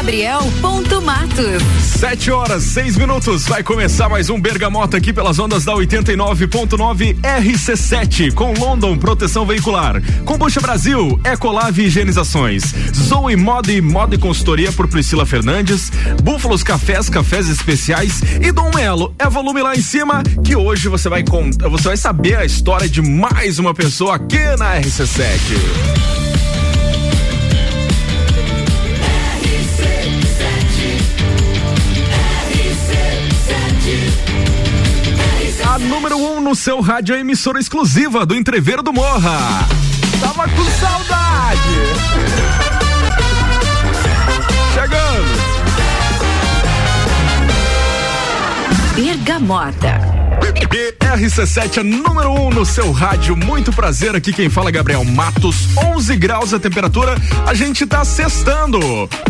Gabriel ponto Matos. Sete horas, seis minutos. Vai começar mais um Bergamota aqui pelas ondas da 89.9 RC7 com London Proteção Veicular. Combucha Brasil, Ecolave Higienizações. Zoe Moda e Moda e Consultoria por Priscila Fernandes. Búfalos Cafés, Cafés Especiais e Dom Melo. É volume lá em cima que hoje você vai você vai saber a história de mais uma pessoa aqui na RC7. Número 1 um no seu rádio, emissora exclusiva do Entreveiro do Morra. Tava com saudade. Chegando. Bergamota. RC7 é número 1 um no seu rádio. Muito prazer aqui. Quem fala é Gabriel Matos. 11 graus a temperatura. A gente tá sextando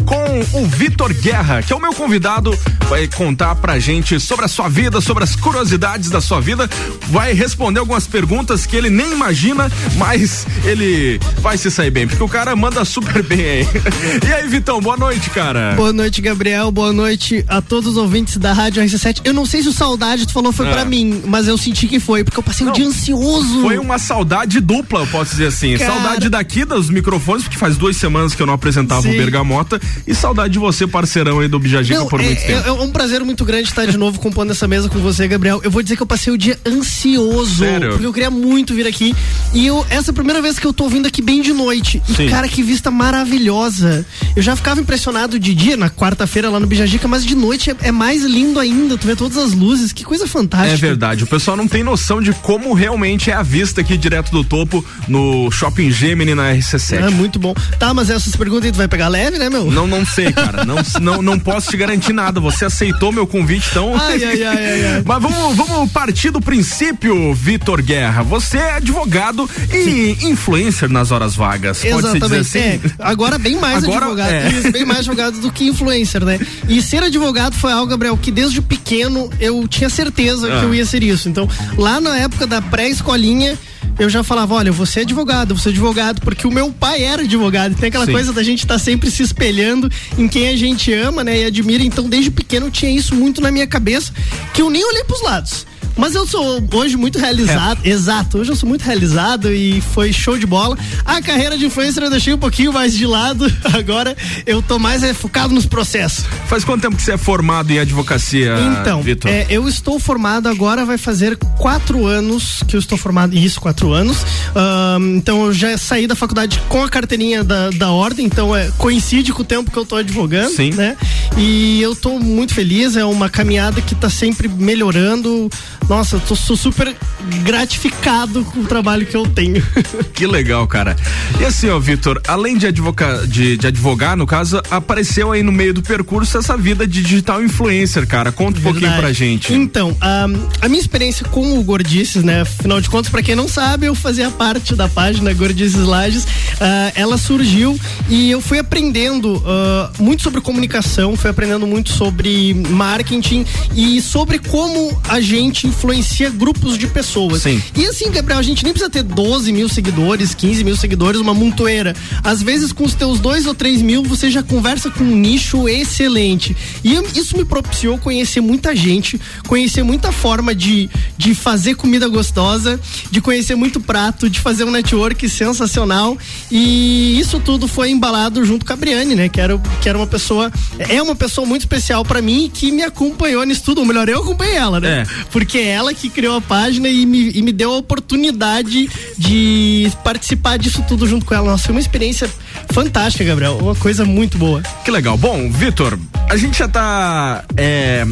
com o Vitor Guerra, que é o meu convidado. Vai contar pra gente sobre a sua vida, sobre as curiosidades da sua vida. Vai responder algumas perguntas que ele nem imagina, mas ele vai se sair bem, porque o cara manda super bem aí. E aí, Vitão, boa noite, cara. Boa noite, Gabriel. Boa noite a todos os ouvintes da Rádio RC7. Eu não sei se o saudade tu falou foi é. pra mim, mas eu senti que foi, porque eu passei Não, um dia ansioso. Foi uma saudade dupla, eu posso dizer assim. Cara... Saudade daqui dos microfones, porque faz duas semanas que eu não apresentava Sim. o Bergamota. E saudade de você, parceirão aí do Bijagica por é, muito tempo. É, é, um prazer muito grande estar de novo compondo essa mesa com você, Gabriel. Eu vou dizer que eu passei o dia ansioso. Sério? Porque eu queria muito vir aqui. E eu, essa é a primeira vez que eu tô vindo aqui bem de noite. E, Sim. cara, que vista maravilhosa. Eu já ficava impressionado de dia, na quarta-feira lá no Bijagica, mas de noite é, é mais lindo ainda. Tu vê todas as luzes, que coisa fantástica. É verdade. O pessoal não tem noção de como realmente é a vista aqui direto do topo no Shopping Gemini na RC7. É muito bom. Tá, mas essas perguntas aí tu vai pegar leve, né, meu? Não, não sei, cara. não, não, não posso te garantir nada. Você aceitou meu convite, então. Ai, ai, ai, ai. Mas vamos, vamos partir do princípio, Vitor Guerra. Você é advogado e Sim. influencer nas horas vagas. Exatamente. Assim? É, agora bem mais agora, advogado. É. Bem mais advogado do que influencer, né? E ser advogado foi algo, Gabriel, que desde pequeno eu tinha certeza ah. que eu ia ser isso. Então, lá na época da pré-escolinha, eu já falava, olha, você é advogado, você é advogado, porque o meu pai era advogado. Tem aquela Sim. coisa da gente estar tá sempre se espelhando em quem a gente ama, né, e admira. Então, desde pequeno eu tinha isso muito na minha cabeça, que eu nem olhei pros lados. Mas eu sou hoje muito realizado. É. Exato, hoje eu sou muito realizado e foi show de bola. A carreira de influencer eu deixei um pouquinho mais de lado. Agora eu tô mais é, focado nos processos. Faz quanto tempo que você é formado em advocacia, Então, Vitor? É, eu estou formado agora, vai fazer quatro anos que eu estou formado. Isso, quatro anos. Um, então eu já saí da faculdade com a carteirinha da, da ordem, então é, coincide com o tempo que eu tô advogando. Sim. Né? E eu tô muito feliz, é uma caminhada que tá sempre melhorando. Nossa, eu tô, sou super gratificado com o trabalho que eu tenho. Que legal, cara. E assim, ó, Vitor, além de, advoca, de, de, advogar, no caso, apareceu aí no meio do percurso essa vida de digital influencer, cara. Conta um Verdade. pouquinho pra gente. Então, a, a minha experiência com o Gordices, né? Afinal de contas, pra quem não sabe, eu fazia parte da página Gordices Lages. Uh, ela surgiu e eu fui aprendendo uh, muito sobre comunicação, fui aprendendo muito sobre marketing e sobre como a gente influencia grupos de pessoas. Sim. E assim, Gabriel, a gente nem precisa ter 12 mil seguidores, 15 mil seguidores, uma montoeira. Às vezes, com os teus dois ou três mil, você já conversa com um nicho excelente. E isso me propiciou conhecer muita gente, conhecer muita forma de, de fazer comida gostosa, de conhecer muito prato, de fazer um network sensacional. E isso tudo foi embalado junto com a Briane, né? Que era, que era uma pessoa, é uma pessoa muito especial para mim e que me acompanhou nisso tudo. Ou melhor, eu acompanhei ela, né? É. Porque ela que criou a página e me, e me deu a oportunidade de participar disso tudo junto com ela. Nossa, foi uma experiência fantástica, Gabriel. Uma coisa muito boa. Que legal. Bom, Vitor, a gente já tá é,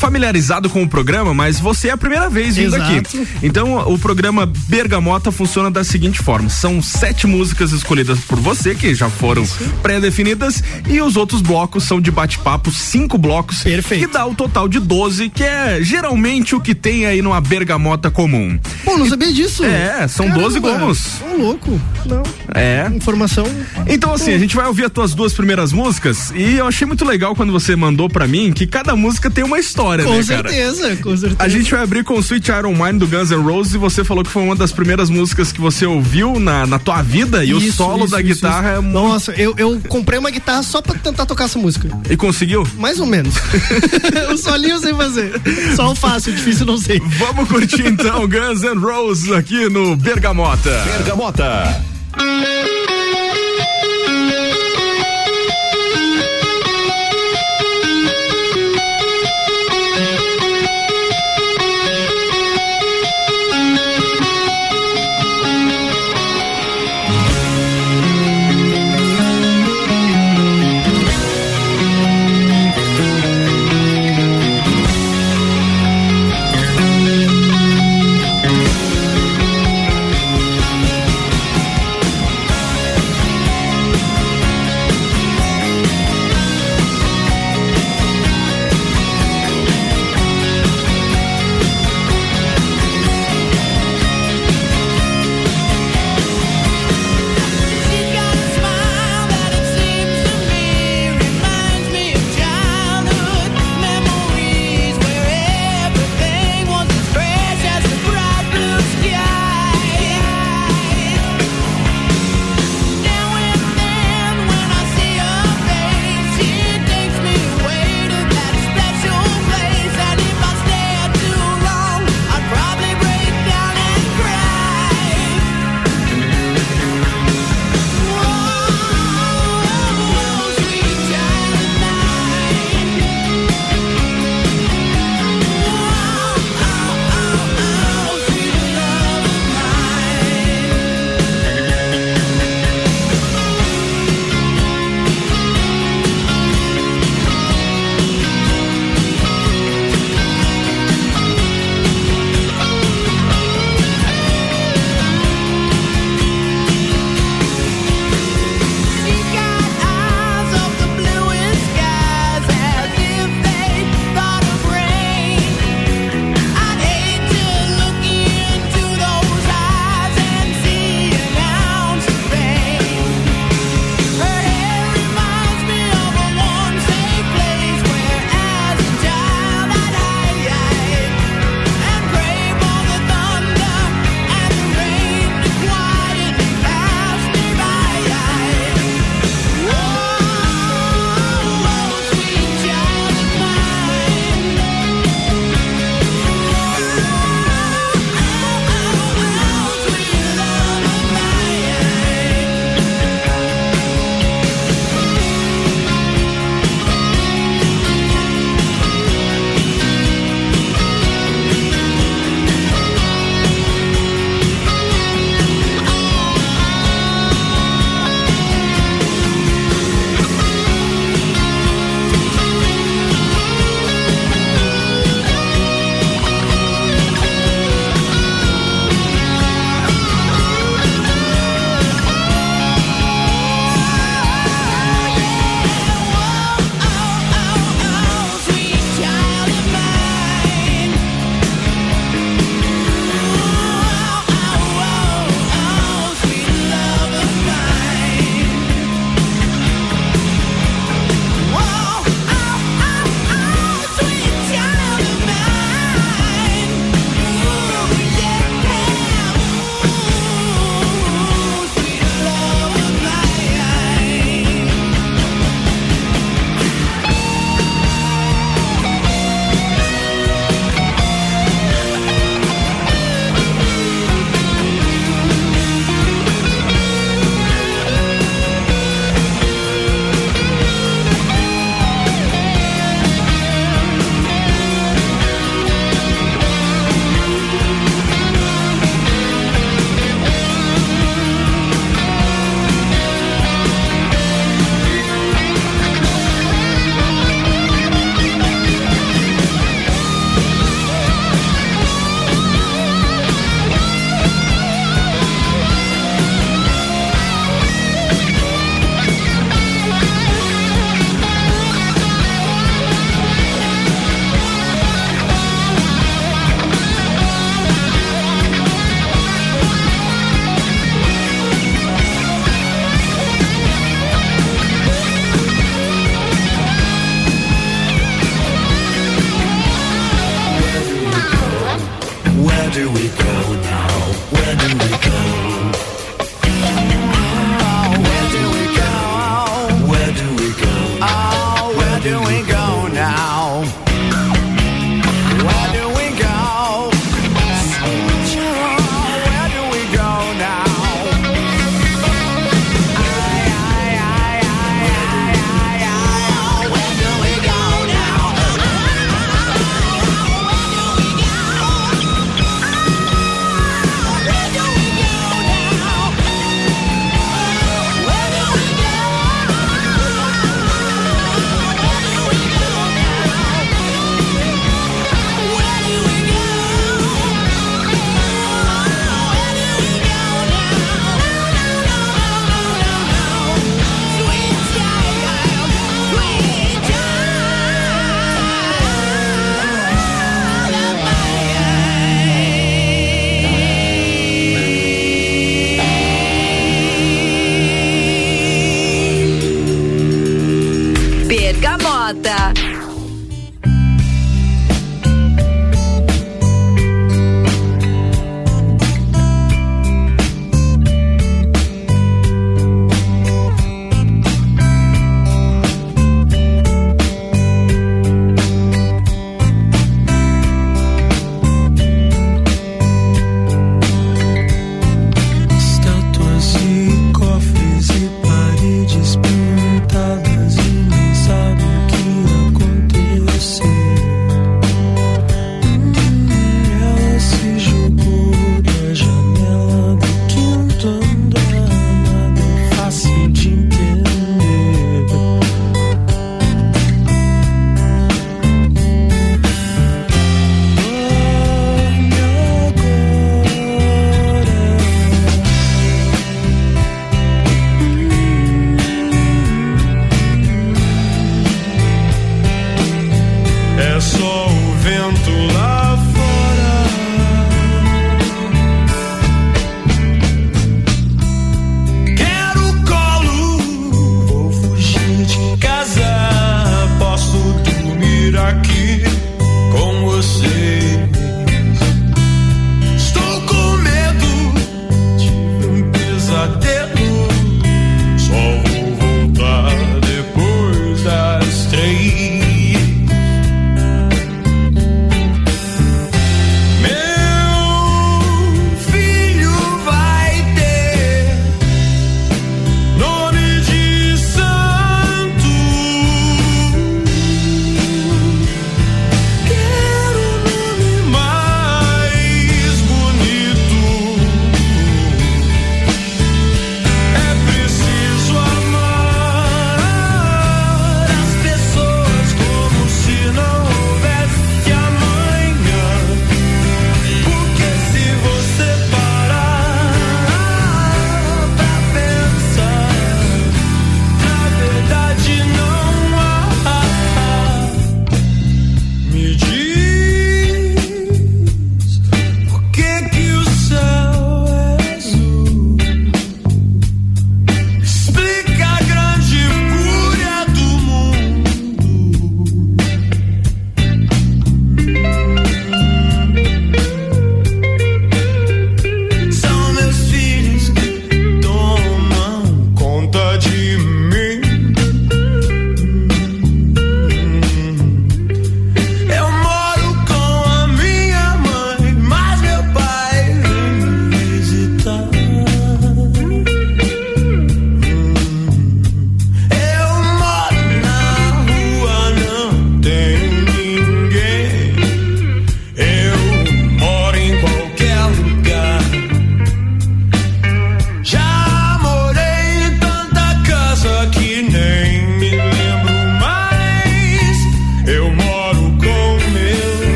familiarizado com o programa, mas você é a primeira vez vindo Exato. aqui. Então, o programa Bergamota funciona da seguinte forma: são sete músicas escolhidas por você, que já foram pré-definidas, e os outros blocos são de bate-papo, cinco blocos. Perfeito. Que dá o total de 12, que é geralmente o que tem aí numa bergamota comum. Pô, não sabia disso. É, são Caramba, 12 gomos. Ô, louco. Não. É. Informação. Então, assim, a gente vai ouvir as tuas duas primeiras músicas e eu achei muito legal quando você mandou para mim que cada música tem uma história com né, certeza, cara? Com certeza, A gente vai abrir com o Sweet Iron Mind do Guns N' Roses e você falou que foi uma das primeiras músicas que você ouviu na, na tua vida e isso, o solo isso, da isso, guitarra é Nossa, eu, eu comprei uma guitarra só pra tentar tocar essa música. E conseguiu? Mais ou menos. o solinho sem fazer. Só o fácil, difícil não sei. Vamos curtir então Guns N' Roses aqui no Bergamota. Bergamota.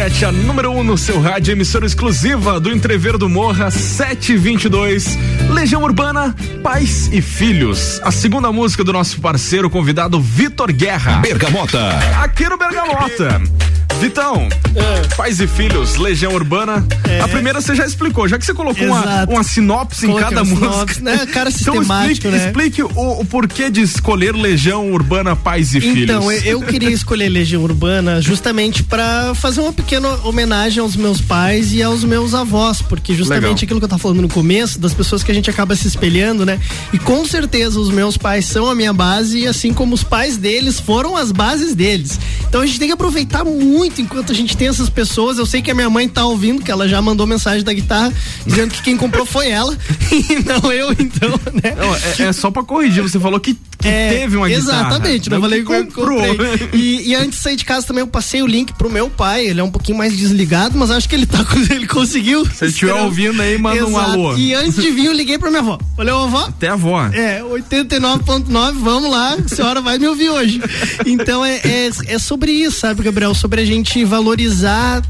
RC7, a número 1 um no seu rádio, emissora exclusiva do Entrever do Morra 722. Legião Urbana, Pais e Filhos. A segunda música do nosso parceiro convidado Vitor Guerra. Bergamota. Aqui no Bergamota. Vitão, é. pais e filhos, Legião Urbana. É. A primeira você já explicou, já que você colocou uma, uma, sinopse Coloquei em cada música. Sinopse, né? Cara então sistemático, então explique, né? explique o, o, porquê de escolher Legião Urbana, pais e então, filhos. Então, eu queria escolher Legião Urbana justamente para fazer uma pequena homenagem aos meus pais e aos meus avós, porque justamente Legal. aquilo que eu tava falando no começo, das pessoas que a gente acaba se espelhando, né? E com certeza os meus pais são a minha base, assim como os pais deles foram as bases deles. Então a gente tem que aproveitar muito enquanto a gente tem essas pessoas. Eu sei que a minha mãe tá ouvindo, que ela já mandou mensagem da guitarra dizendo que quem comprou foi ela e não eu, então, né? Não, é, é, só pra corrigir, você falou que, que é, teve uma guitarra. Exatamente, não, eu falei que comprou. E, e, antes de sair de casa também eu passei o link pro meu pai, ele é um pouquinho mais desligado, mas acho que ele tá ele conseguiu. Se ele estiver ouvindo aí, manda Exato. um alô. E antes de vir eu liguei pra minha avó. Falei, ô avó. Até a avó. É, 89.9, vamos lá, a senhora vai me ouvir hoje. Então é, é, é sobre isso, sabe, Gabriel? Sobre a gente valorizar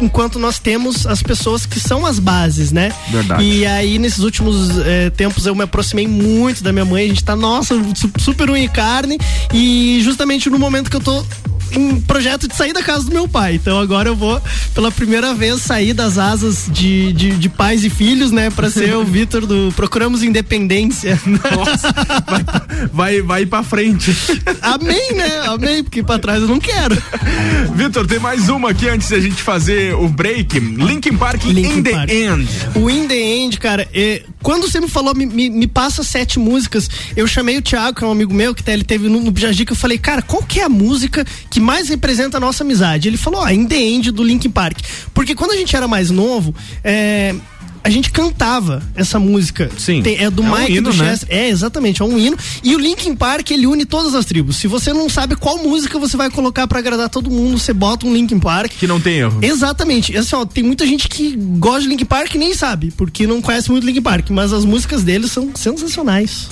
enquanto nós temos as pessoas que são as bases, né? Verdade. E aí, nesses últimos eh, tempos, eu me aproximei muito da minha mãe. A gente tá, nossa, super unha e carne. E justamente no momento que eu tô em projeto de sair da casa do meu pai. Então agora eu vou, pela primeira vez, sair das asas de, de, de pais e filhos, né? Pra ser o Vitor do Procuramos Independência. Nossa, vai, vai, vai pra frente. Amém, né? Amém, porque pra trás eu não quero. Vitor, tem mais uma aqui antes da gente fazer o break. Linkin Park Linkin In Park. The End. O In The End, cara, é, quando você me falou, me, me, me, passa sete músicas, eu chamei o Thiago, que é um amigo meu, que ele teve no, no Bijagica, eu falei, cara, qual que é a música que mais representa a nossa amizade? Ele falou, ó, In The End do Linkin Park. Porque quando a gente era mais novo, é, a gente cantava essa música. Sim. Tem, é do é Mike um hino, do Chester. Né? É, exatamente, é um hino. E o Linkin Park, ele une todas as tribos. Se você não sabe qual música você vai colocar para agradar todo mundo, você bota um Linkin Park. Que não tem erro. Exatamente. Assim, ó, tem muita gente que gosta de Linkin Park e nem sabe, porque não conhece muito Linkin Park, mas as músicas deles são sensacionais.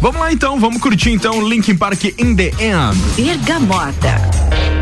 Vamos lá então, vamos curtir então Linkin Park in the End. Bergamota.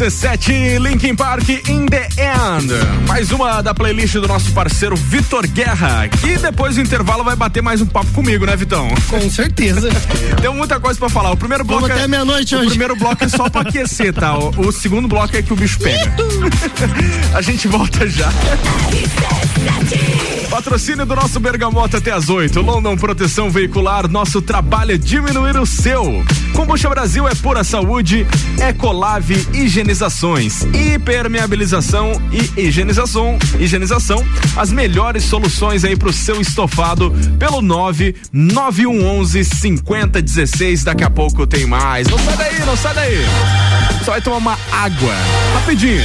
RC7 Linkin Park in the End. Mais uma da playlist do nosso parceiro Vitor Guerra, que depois do intervalo vai bater mais um papo comigo, né, Vitão? Com certeza. Tem muita coisa pra falar. O primeiro bloco Vamos é, até meia-noite O hoje. primeiro bloco é só pra aquecer, tá? O, o segundo bloco é que o bicho pega. A gente volta já. Patrocínio do nosso Bergamota até as 8. London Proteção Veicular, nosso trabalho é diminuir o seu. Combucha Brasil é pura saúde, Ecolave Higienizações, hipermeabilização e higienização, higienização, as melhores soluções aí pro seu estofado pelo 99111 5016. Daqui a pouco tem mais. Não sai daí, não sai daí. Só vai tomar uma água. Rapidinho.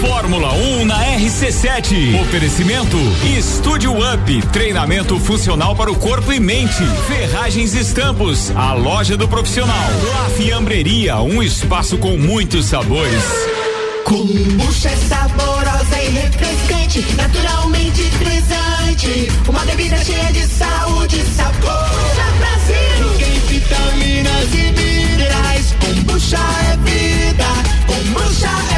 Fórmula 1 na RC7. Oferecimento Estúdio Up, treinamento funcional para o corpo e mente. Ferragens e Estampos, a loja do profissional. La Fiambreria, um espaço com muitos sabores. Kombucha é saborosa e refrescante, naturalmente frisante. Uma bebida cheia de saúde e sabor. Brasil. Tem vitaminas e minerais. Kombucha é vida. Kombucha é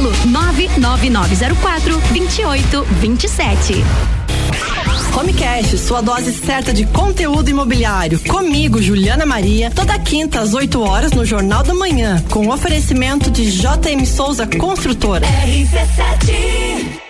99904 2827. Homecast, sua dose certa de conteúdo imobiliário. Comigo, Juliana Maria, toda quinta às 8 horas no Jornal da Manhã, com oferecimento de JM Souza Construtora. RC7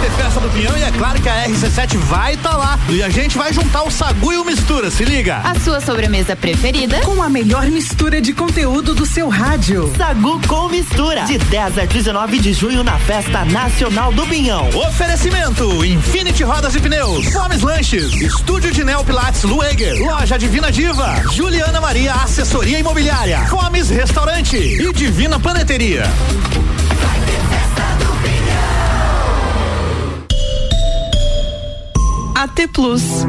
ter festa do Pinhão e é claro que a RC7 vai estar tá lá. E a gente vai juntar o Sagu e o Mistura, se liga. A sua sobremesa preferida com a melhor mistura de conteúdo do seu rádio. Sagu com Mistura, de 10 a 19 de junho na Festa Nacional do Pinhão. Oferecimento: Infinity Rodas e Pneus, Fomes Lanches, Estúdio de Neo Pilates Lueger, Loja Divina Diva, Juliana Maria Assessoria Imobiliária, Fomes Restaurante e Divina Paneteria. AT Plus.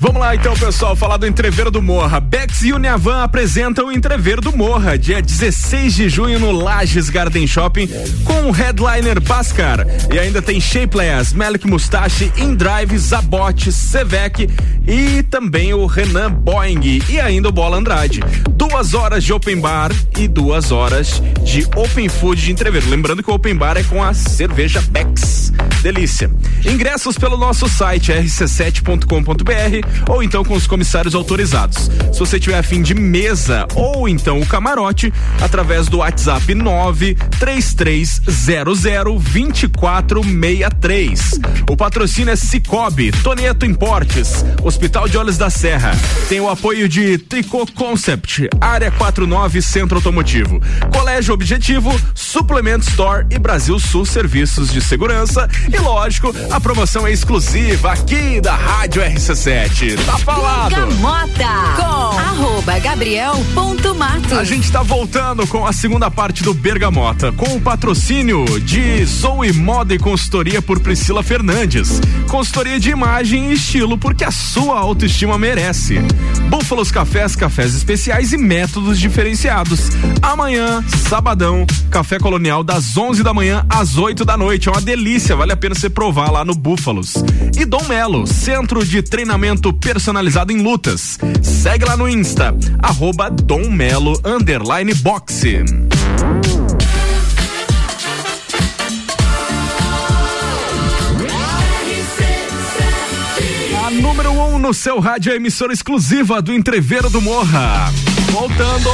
Vamos lá então, pessoal, falar do Entreveiro do Morra. Bex e Uniavan apresentam o Entreveiro do Morra, dia 16 de junho no Lages Garden Shopping, com o headliner Bascar. E ainda tem Shapeless, Melic Mustache, Indrive, Zabot, Sevec e também o Renan Boeing e ainda o Bola Andrade. Duas horas de open bar e duas horas de open food de entreveiro. Lembrando que o open bar é com a cerveja Bex. Delícia. Ingressos pelo nosso site rc7.com.br ou então com os comissários autorizados. Se você tiver afim de mesa ou então o camarote, através do WhatsApp 93300 2463. O patrocínio é Cicobi, Toneto Importes, Hospital de Olhos da Serra. Tem o apoio de Tricô Concept, Área 49 Centro Automotivo, Colégio Objetivo, Suplemento Store e Brasil Sul Serviços de Segurança. E lógico, a promoção é exclusiva aqui da Rádio RC7 tá falado. Bergamota com arroba Gabriel ponto Matos. A gente tá voltando com a segunda parte do Bergamota, com o patrocínio de Zoe Moda e Consultoria por Priscila Fernandes. Consultoria de imagem e estilo porque a sua autoestima merece. Búfalos Cafés, cafés especiais e métodos diferenciados. Amanhã, sabadão, café colonial das 11 da manhã às 8 da noite. É uma delícia, vale a pena você provar lá no Búfalos. E Dom Melo, centro de treinamento personalizado em lutas. Segue lá no Insta, arroba Dom Melo underline boxe. A número 1 um no seu rádio, a emissora exclusiva do Entreveiro do Morra. Voltando.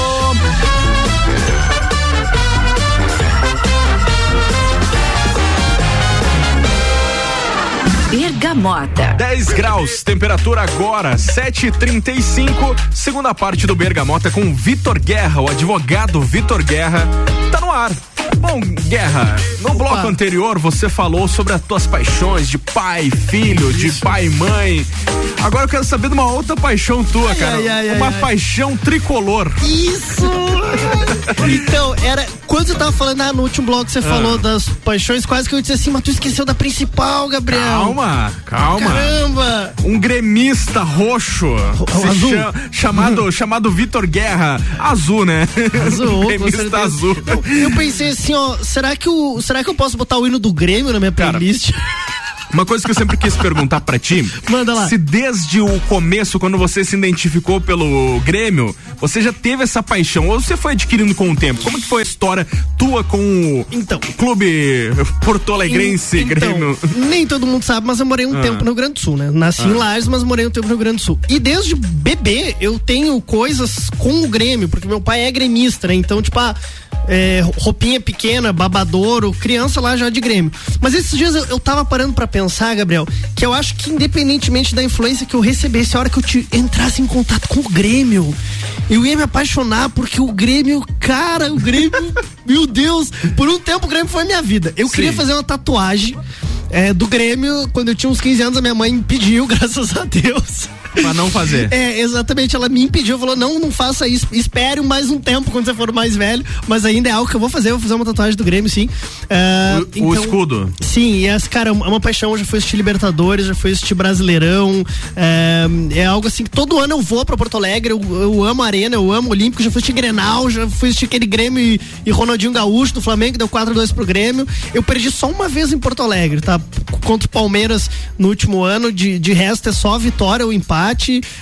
Bergamota. 10 graus, temperatura agora, 7h35. Segunda parte do Bergamota com Vitor Guerra, o advogado Vitor Guerra. Tá no ar. Bom, Guerra, no Opa. bloco anterior você falou sobre as tuas paixões de pai, filho, Isso. de pai e mãe. Agora eu quero saber de uma outra paixão tua, ai, cara. Ai, ai, uma paixão tricolor. Isso! então, era. Quando você tava falando ah, no último bloco, você ah. falou das paixões, quase que eu disse assim, mas tu esqueceu da principal, Gabriel. Calma, calma. Caramba! Um gremista roxo. azul. Cha chamado, chamado Vitor Guerra. Azul, né? Azul. um gremista azul. Eu, eu pensei assim, ó, será que, o, será que eu posso botar o hino do Grêmio na minha playlist? Cara, Uma coisa que eu sempre quis perguntar para ti. Manda lá. Se desde o começo, quando você se identificou pelo Grêmio, você já teve essa paixão ou você foi adquirindo com o tempo? Como que foi a história tua com o então, clube Porto Alegrense, então, Grêmio? Nem todo mundo sabe, mas eu morei um ah. tempo no Rio Grande do Sul, né? Nasci ah. em Lages, mas morei um tempo no Rio Grande do Sul. E desde bebê eu tenho coisas com o Grêmio, porque meu pai é gremista, né? Então, tipo, ah, é, roupinha pequena, babadouro, criança lá já de Grêmio. Mas esses dias eu, eu tava parando para pensar, Gabriel, que eu acho que independentemente da influência que eu recebesse, a hora que eu te entrasse em contato com o Grêmio, eu ia me apaixonar porque o Grêmio, cara, o Grêmio, meu Deus, por um tempo o Grêmio foi minha vida. Eu Sim. queria fazer uma tatuagem é, do Grêmio, quando eu tinha uns 15 anos, a minha mãe me pediu, graças a Deus. Pra não fazer. É, exatamente. Ela me impediu, falou: não, não faça isso. Espere mais um tempo quando você for mais velho. Mas ainda é algo que eu vou fazer. Eu vou fazer uma tatuagem do Grêmio, sim. É, O, o escudo. Sim, e essa, cara, é uma paixão. Eu já fui assistir Libertadores, já fui assistir Brasileirão. É, é algo assim que todo ano eu vou pra Porto Alegre. Eu, eu amo a Arena, eu amo o Olímpico. Já fui assistir Grenal, já fui assistir aquele Grêmio e, e Ronaldinho Gaúcho do Flamengo, que deu 4x2 pro Grêmio. Eu perdi só uma vez em Porto Alegre, tá? Contra o Palmeiras no último ano. De, de resto é só vitória ou empate.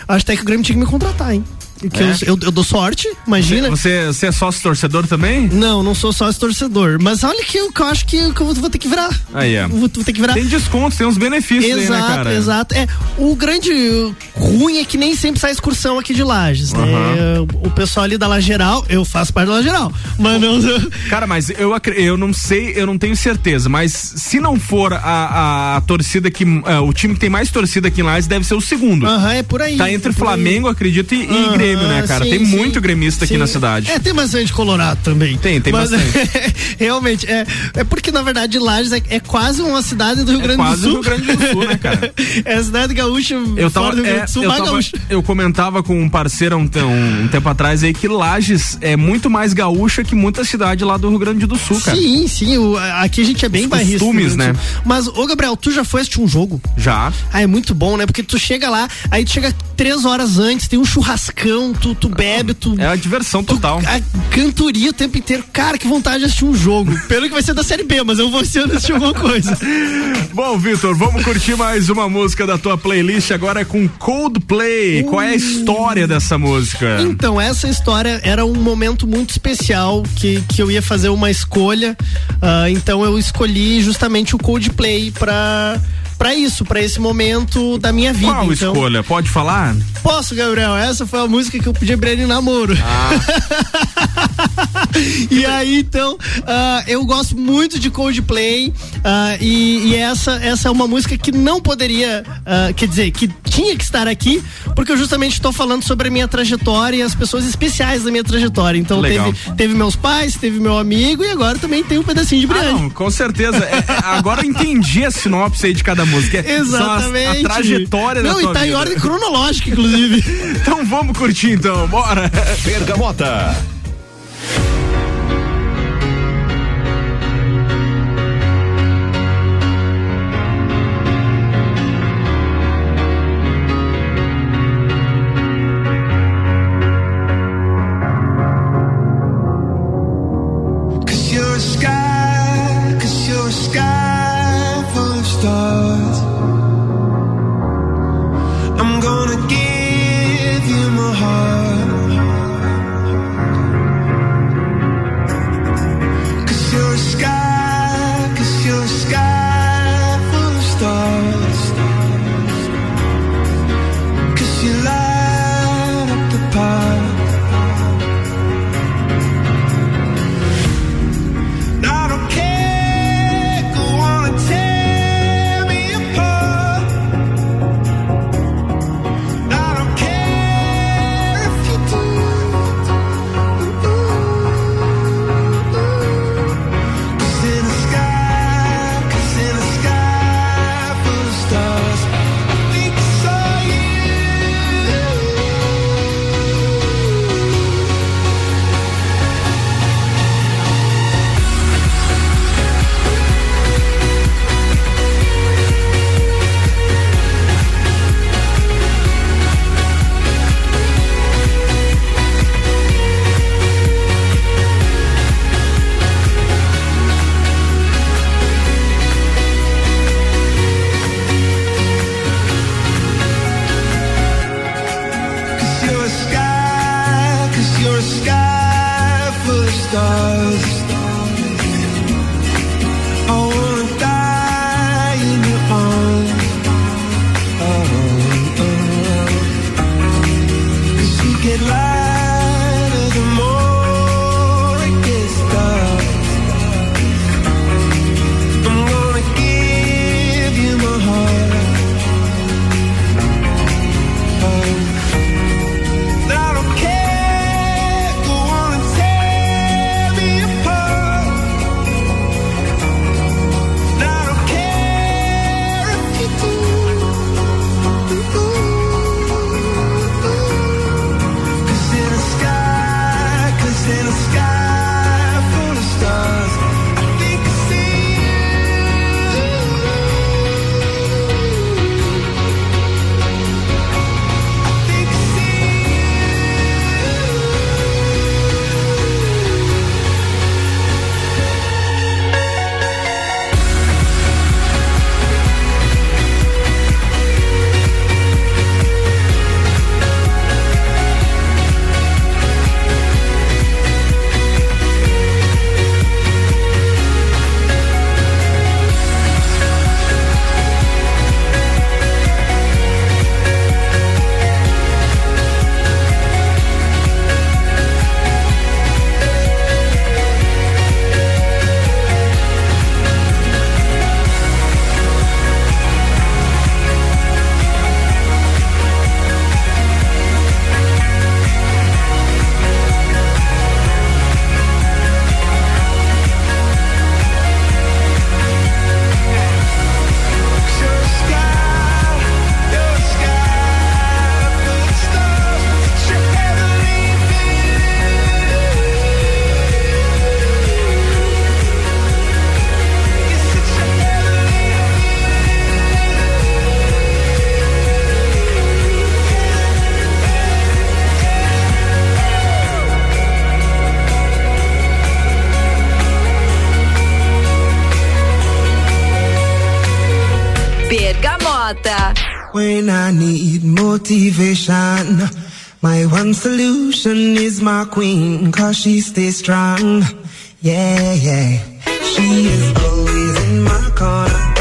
Acho até que o Grêmio tinha que me contratar, hein? Que É? eu, eu, eu dou sorte, imagina. Você, você é sócio torcedor também? Não, não sou sócio torcedor. Mas olha que eu, que eu acho que, que eu vou, ter que virar. Aí, é. Vou, vou ter que virar. Tem descontos, tem uns benefícios aí, Exato, né, cara? exato. É, o grande ruim é que nem sempre sai excursão aqui de Lages, né? Aham. O pessoal ali da Lageral, eu faço parte da Lageral, mas não... Cara, mas eu, eu não sei, eu não tenho certeza, mas se não for a, a, a torcida que. eh, o time que tem mais torcida aqui em Lages deve ser o segundo. Aham, é por aí. Tá entre é por aí. Flamengo, acredito, e, e Aham, Grêmio, né, cara? sim, tem sim. muito gremista aqui Sim. na cidade. É, tem bastante Colorado também. Tem, tem Mas, bastante. realmente, é, é porque na verdade Lages é, é quase uma cidade do Rio É Grande quase do Sul. Rio Grande do Sul, né, cara? é a cidade gaúcha Eu fora tava, do Rio Grande é, do Sul, eu, mais tava- gaúcha. eu comentava com um parceiro um, um- um tempo atrás aí que Lages é muito mais gaúcha que muita cidade lá do Rio Grande do Sul, cara. Sim, sim, o- aqui a gente é bem Os bairrista. costumes, né? Mas, ô Gabriel, tu já foi assistir um jogo? Já. Ah, é muito bom, né? Porque tu chega lá, aí tu chega três horas antes, tem um churrascão, tu, tu bebe, tu. É a diversão total. A cantoria o tempo inteiro. Cara, que vontade de assistir um jogo. Pelo que vai ser da Série B, mas eu vou assistir alguma coisa. Bom, Vitor, vamos curtir mais uma música da tua playlist agora é com Coldplay. Qual é a história dessa música? Então, essa história era um momento muito especial que, que eu ia fazer uma escolha. ah, então eu escolhi justamente o Coldplay pra. Pra isso, pra esse momento da minha vida. Qual então, escolha? Pode falar? Posso, Gabriel? Essa foi a música que eu pedi pra ele em namoro. e aí, então, ah, eu gosto muito de Coldplay ah, e, e essa, essa é uma música que não poderia, ah, quer dizer, que tinha que estar aqui, porque eu justamente estou falando sobre a minha trajetória e as pessoas especiais da minha trajetória. Então, Legal. teve, teve meus pais, teve meu amigo e agora também tem um pedacinho de Ah, Briane. não, com certeza. É, é, agora eu entendi a sinopse aí de cada música. É só a- Exatamente. A, trajetória Não, da e tá em vida. ordem cronológica, inclusive. então vamos curtir então, bora. Bergamota. Motivation, my one solution is my queen, cause she stays strong. Yeah, yeah. She is always in my corner,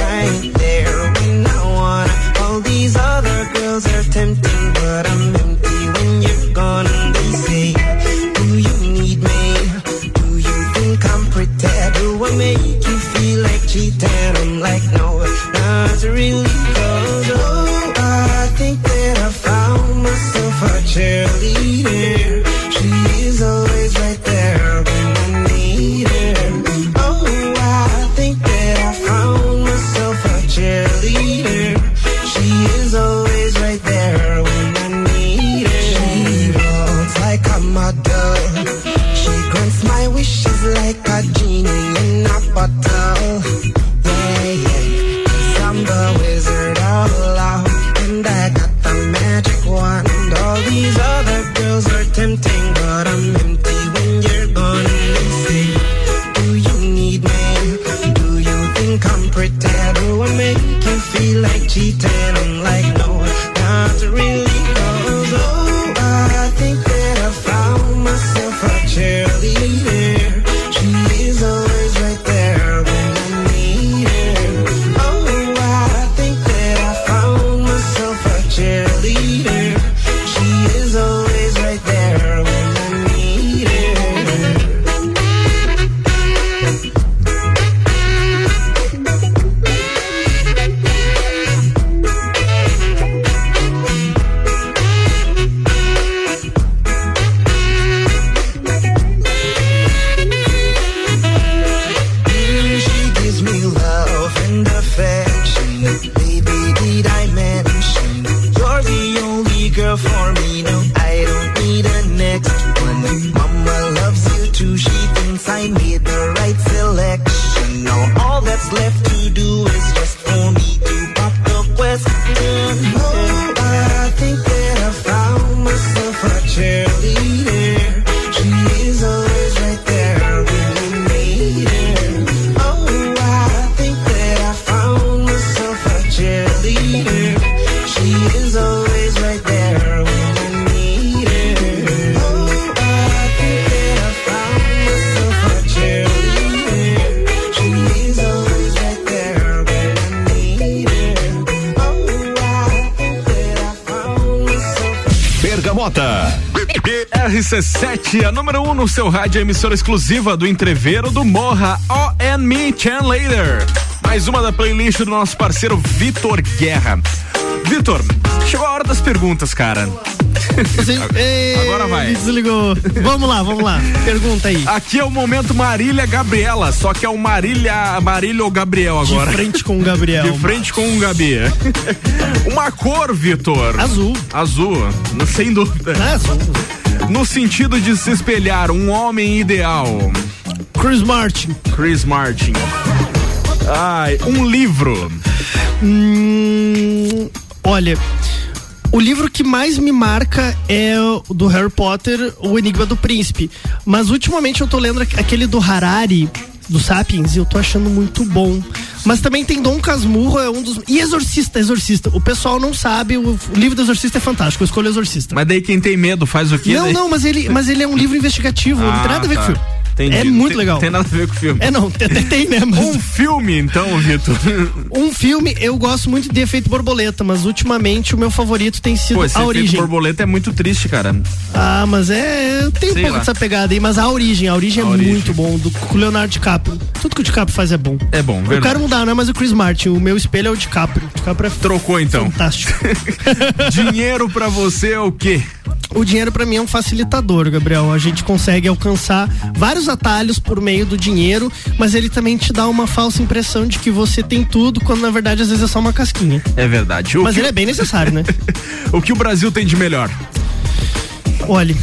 Baby, did I mention you're the only girl for me? No, I don't need a next one. Mama loves you too. She thinks I made the right selection. Now all that's left RC7, a número 1 um no seu rádio, emissora exclusiva do Entreveiro do Morra, O and Me Chan Later. Mais uma da playlist do nosso parceiro Vitor Guerra. Vitor, chegou a hora das perguntas, cara. Agora vai. Desligou. Vamos lá, vamos lá. Pergunta aí. Aqui é o momento Marília Gabriela, só que é o Marília, Marília ou Gabriel agora. De frente com o Gabriel. De frente com o Gabi. Uma cor, Vitor. Azul. Azul, sem dúvida. É azul. No sentido de se espelhar, um homem ideal. Chris Martin. Chris Martin. Ai, um livro. Hum, olha, o livro que mais me marca é o do Harry Potter, O Enigma do Príncipe. Mas ultimamente eu tô lendo aquele do Harari, do Sapiens, e eu tô achando muito bom. Mas também tem Dom Casmurro, é um dos. E Exorcista, Exorcista. O pessoal não sabe, o, livro do Exorcista é fantástico, eu escolho Exorcista. Mas daí quem tem medo faz o quê? Não, daí? não, mas ele, mas ele é um livro investigativo, não tem nada a ver tá. com o filme. Entendi. É muito Tem- legal. Tem nada a ver com o filme. É não, até tem, né? Mas... Um filme, então, Vitor. Um filme, eu gosto muito de Efeito Borboleta, mas ultimamente o meu favorito tem sido Pô, esse A efeito Origem. borboleta é muito triste, cara. Ah, mas é. Tem um pouco lá. dessa pegada aí, mas a origem, a origem A é Origem. muito bom, do com Leonardo DiCaprio. Tudo que o DiCaprio faz é bom. É bom, Eu verdade. quero mudar, não é mais o Chris Martin. O meu espelho é o DiCaprio. O DiCaprio é Trocou então. fantástico. Dinheiro pra você é o quê? O dinheiro pra mim é um facilitador, Gabriel. A gente consegue alcançar vários atalhos por meio do dinheiro, mas ele também te dá uma falsa impressão de que você tem tudo, quando na verdade às vezes é só uma casquinha. É verdade. O Mas que- ele é bem necessário, né? o que o Brasil tem de melhor? Olha,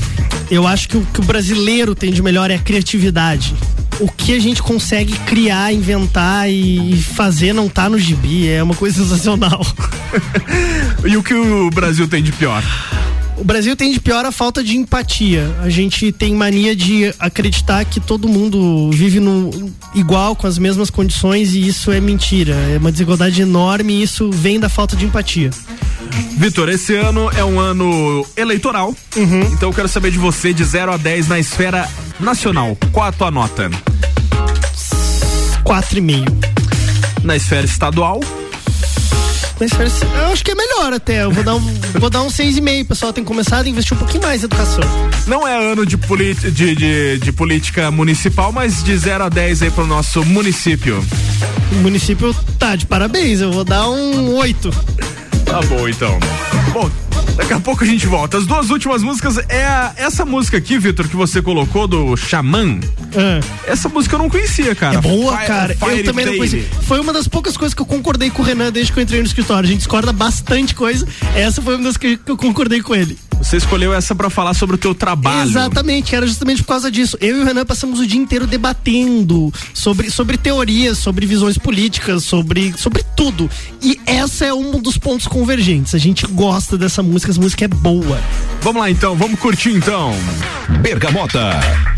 eu acho que o que o brasileiro tem de melhor é a criatividade. O que a gente consegue criar, inventar e fazer não tá no gibi, é uma coisa sensacional. E o que o Brasil tem de pior? O Brasil tem de pior a falta de empatia. A gente tem mania de acreditar que todo mundo vive no, igual, com as mesmas condições, e isso é mentira. É uma desigualdade enorme e isso vem da falta de empatia. Vitor, esse ano é um ano eleitoral. Então eu quero saber de você de 0 a 10 na esfera nacional. Qual a tua nota? 4,5. Na esfera estadual? Eu acho que é melhor até. Eu vou dar um, vou dar um 6,5. O pessoal tem começado a investir um pouquinho mais em educação. Não é ano de, de, de, de política municipal, mas de 0 a 10 aí pro nosso município. O município tá de parabéns. Eu vou dar um 8. Tá bom, então. Bom, daqui a pouco a gente volta. As duas últimas músicas é a- essa música aqui, Vitor, que você colocou do Xamã. Essa música eu não conhecia, cara. É boa, Fire- cara. Fire eu também não Baby. conheci. Foi uma das poucas coisas que eu concordei com o Renan desde que eu entrei no escritório. A gente discorda bastante coisa. Essa foi uma das que eu concordei com ele. Você escolheu essa pra falar sobre o teu trabalho. Exatamente, era justamente por causa disso. Eu e o Renan passamos o dia inteiro debatendo sobre, sobre teorias, sobre visões políticas, sobre, sobre tudo. E essa é um dos pontos convergentes. A gente gosta dessa música, essa música é boa. Vamos lá então, vamos curtir então. Bergamota.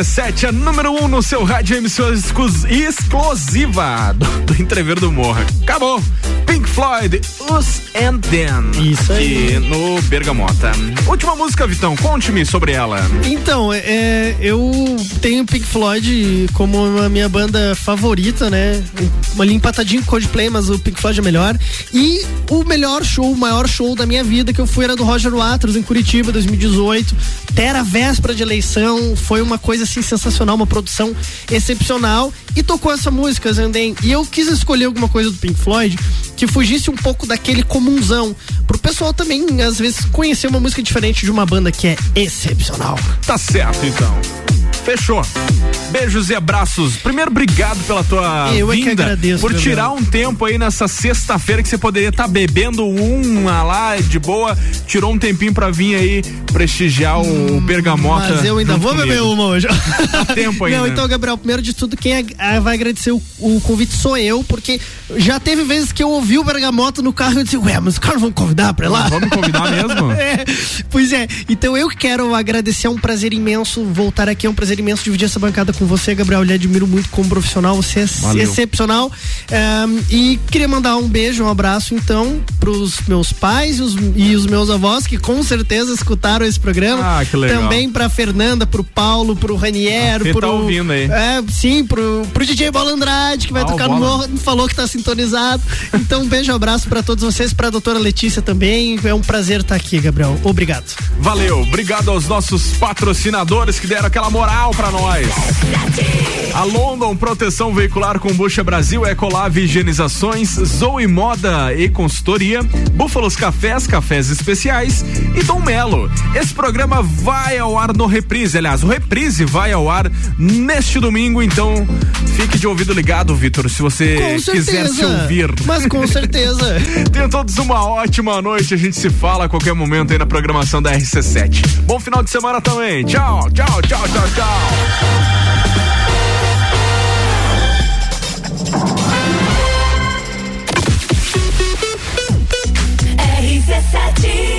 RC7, a número 1 um no seu rádio emissora exclus- exclusiva do, do Entrever do Morra. Acabou. Pink Floyd, Us and Then. Isso aí. No Bergamota. Última música, Vitão, conte-me sobre ela. Então, é, eu tenho Pink Floyd como a minha banda favorita, né? Uma ali empatadinho com Coldplay, mas o Pink Floyd é melhor. E o melhor show, o maior show da minha vida que eu fui era do Roger Waters em Curitiba, 2018. Até era véspera de eleição, foi uma coisa assim sensacional, uma produção excepcional. E tocou essa música, Zandem. E eu quis escolher alguma coisa do Pink Floyd que fugisse um pouco daquele comunzão. Pro pessoal também, às vezes, conhecer uma música diferente de uma banda que é excepcional. Tá certo, então. Fechou. Beijos e abraços. Primeiro, obrigado pela tua Eu é que vinda. agradeço, por tirar um tempo aí nessa sexta-feira que você poderia estar bebendo uma lá de boa. Tirou um tempinho pra vir aí prestigiar o Bergamota. Mas eu ainda vou beber comigo. uma hoje. Dá tempo ainda. Não, então, Gabriel, primeiro de tudo, quem ag- ah, vai agradecer o, o convite sou eu, porque já teve vezes que eu ouvi o Bergamota no carro e eu disse, ué, mas os caras vão convidar pra lá? Vamos convidar mesmo? É, pois é, então eu quero agradecer, é um prazer imenso voltar aqui, é um prazer imenso dividir essa bancada com você, Gabriel. Eu lhe admiro muito como profissional, você é Valeu. excepcional. Ehm, e queria mandar um beijo, um abraço, então, pros meus pais e os, e os meus avós, que com certeza escutaram esse programa. Ah, que legal. Também pra Fernanda, pro Paulo, pro Ranier, Ah, pro. tá ouvindo aí. É, sim, pro, pro DJ Bola Andrade, que vai Ah, tocar no morro, falou que tá sintonizado. Então, um beijo, abraço pra todos vocês, pra doutora Letícia também. É um prazer estar aqui, Gabriel. Obrigado. Valeu, obrigado aos nossos patrocinadores que deram aquela moral pra nós. A London Proteção Veicular com Bucha Brasil, Ecolave Higienizações, Zoe Moda e Consultoria, Búfalos Cafés, Cafés Especiais e Dom Melo. Esse programa vai ao ar no Reprise, aliás, o Reprise vai ao ar neste domingo, então fique de ouvido ligado, Vitor, se você quiser se ouvir. Mas com certeza. Tenham todos uma ótima noite. A gente se fala a qualquer momento aí na programação da RC7. Bom final de semana também. Tchau, tchau, tchau, tchau, tchau. RC7